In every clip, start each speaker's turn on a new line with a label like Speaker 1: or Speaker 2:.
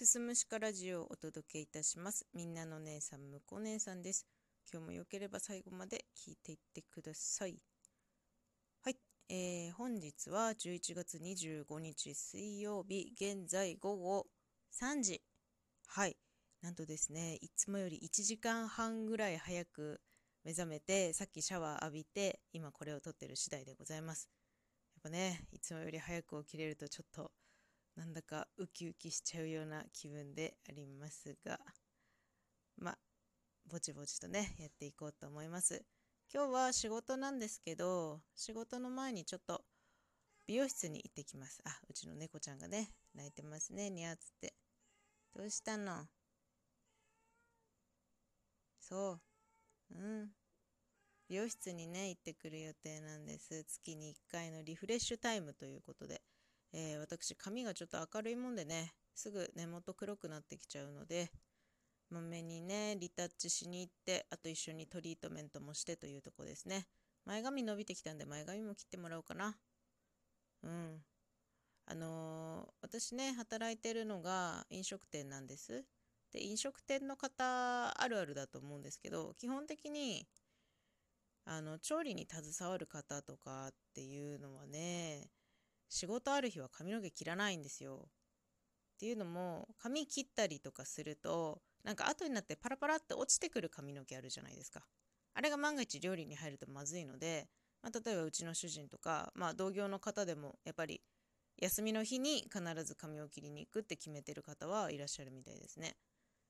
Speaker 1: すすむしかラジオをお届けいたします。みんなの姉さん、むこ姉さんです。今日もよければ最後まで聞いていってください。はい、えー、本日は11月25日水曜日、現在午後3時。はい、なんとですね、いつもより1時間半ぐらい早く目覚めて、さっきシャワー浴びて、今これを撮ってる次第でございます。やっぱね、いつもより早く起きれるとちょっとなんだかウキウキしちゃうような気分でありますが、まあ、ぼちぼちとね、やっていこうと思います。今日は仕事なんですけど、仕事の前にちょっと美容室に行ってきます。あ、うちの猫ちゃんがね、泣いてますね、にゃーつって。どうしたの？そう。うん。美容室にね、行ってくる予定なんです。月に1回のリフレッシュタイムということで。えー、私髪がちょっと明るいもんでねすぐ根元黒くなってきちゃうのでまめにねリタッチしに行ってあと一緒にトリートメントもしてというとこですね。前髪伸びてきたんで前髪も切ってもらおうかな。うん。あのー、私ね働いてるのが飲食店なんです。で飲食店の方あるあるだと思うんですけど基本的にあの調理に携わる方とかっていうのはね仕事ある日は髪の毛切らないんですよ。っていうのも髪切ったりとかするとなんか後になってパラパラって落ちてくる髪の毛あるじゃないですか。あれが万が一料理に入るとまずいので、まあ、例えばうちの主人とか、まあ、同業の方でもやっぱり休みの日に必ず髪を切りに行くって決めてる方はいらっしゃるみたいですね。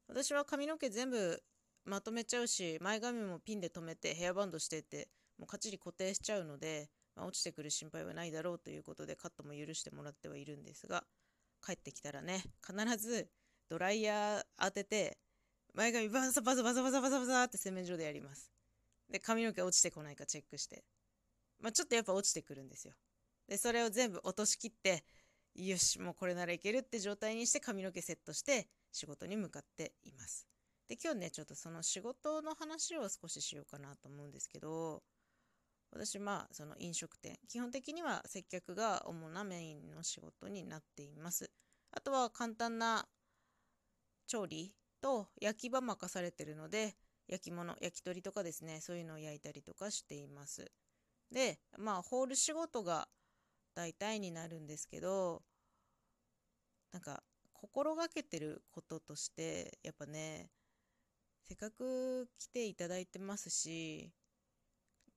Speaker 1: 私は髪の毛全部まとめちゃうし前髪もピンで留めてヘアバンドしてってもうかっちり固定しちゃうのでまあ、落ちてくる心配はないだろうということでカットも許してもらってはいるんですが帰ってきたらね必ずドライヤー当てて前髪バサバサバサバサバサバサって洗面所でやります。で髪の毛落ちてこないかチェックして。まあ、ちょっとやっぱ落ちてくるんですよ。でそれを全部落としきってよしもうこれならいけるって状態にして髪の毛セットして仕事に向かっています。で今日ねちょっとその仕事の話を少ししようかなと思うんですけど私まあその飲食店。基本的には接客が主なメインの仕事になっています。あとは簡単な調理と焼き場任されてるので焼き物焼き鳥とかですね。そういうのを焼いたりとかしています。でまあホール仕事が大体になるんですけどなんか心がけてることとしてやっぱねせっかく来ていただいてますし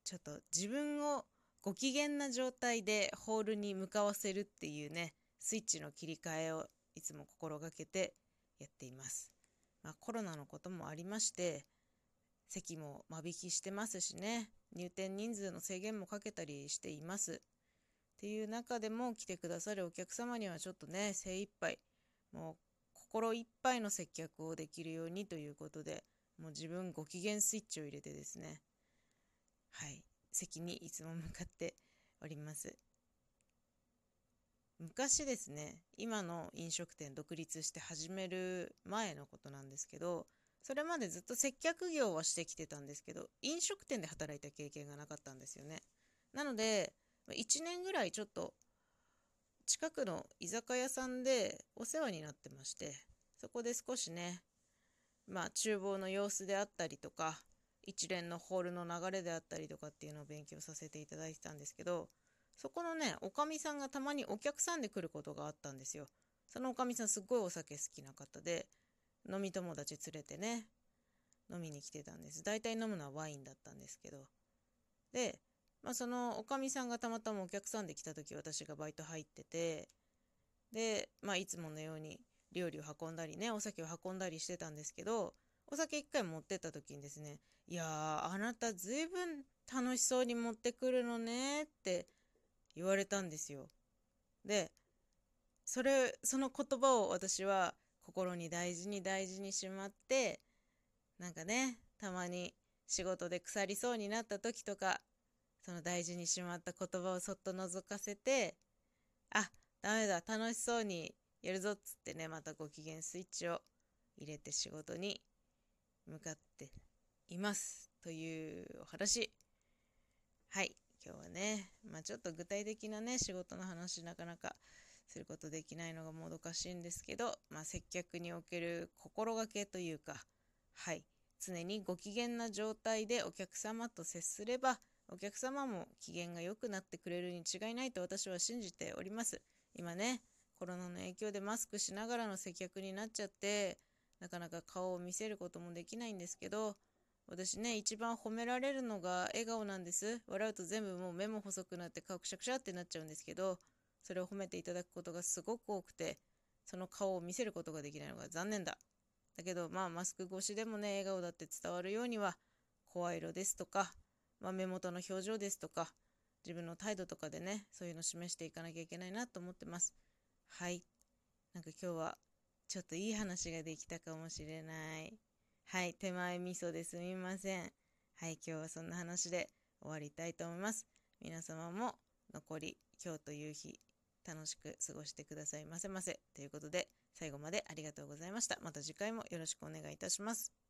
Speaker 1: ちょっと自分をご機嫌な状態でホールに向かわせるっていうねスイッチの切り替えをいつも心がけてやっています、まあ、コロナのこともありまして席も間引きしてますしね入店人数の制限もかけたりしています。っていう中でも来てくださるお客様にはちょっとね精一杯もう心いっぱいの接客をできるようにということでもう自分ご機嫌スイッチを入れてですねはい、席にいつも向かっております。昔ですね、今の飲食店独立して始める前のことなんですけど、それまでずっと接客業はしてきてたんですけど、飲食店で働いた経験がなかったんですよね。なので、1年ぐらいちょっと近くの居酒屋さんでお世話になってまして、そこで少しね、まあ厨房の様子であったりとか、一連のホールの流れであったりとかっていうのを勉強させていただいてたんですけどそこのねおかみさんがたまにお客さんで来ることがあったんですよ。そのおかみさんすっごいお酒好きな方で飲み友達連れてね飲みに来てたんです。大体飲むのはワインだったんですけど。で、まあ、そのおかみさんがたまたまお客さんで来た時私がバイト入っててで、まあ、いつものように料理を運んだりねお酒を運んだりしてたんですけどお酒一回持ってった時にですねいやあなたずいぶん楽しそうに持ってくるのねって言われたんですよ。でそれその言葉を私は心に大事に大事にしまってなんかねたまに仕事で腐りそうになった時とかその大事にしまった言葉をそっと覗かせてあダメだ楽しそうにやるぞっつってねまたご機嫌スイッチを入れて仕事に向かっていますというお話。はい。今日はねまあちょっと具体的なね仕事の話なかなかすることできないのがもどかしいんですけど、まあ、接客における心がけというか、はい、常にご機嫌な状態でお客様と接すれば、お客様も機嫌が良くなってくれるに違いないと私は信じております。今ね、コロナの影響でマスクしながらの接客になっちゃって、なかなか顔を見せることもできないんですけど、私ね、一番褒められるのが笑顔なんです。笑うと全部もう目も細くなって顔くしゃくしゃってなっちゃうんですけど、それを褒めていただくことがすごく多くて、その顔を見せることができないのが残念だ。だけど、まあ、マスク越しでもね、笑顔だって伝わるようには、声色ですとか、まあ、目元の表情ですとか、自分の態度とかでね、そういうのを示していかなきゃいけないなと思ってます。はい。なんか今日は、ちょっといい話ができたかもしれない。はい。手前味噌ですみません。はい。今日はそんな話で終わりたいと思います。皆様も残り今日という日楽しく過ごしてくださいませませ。ということで、最後までありがとうございました。また次回もよろしくお願いいたします。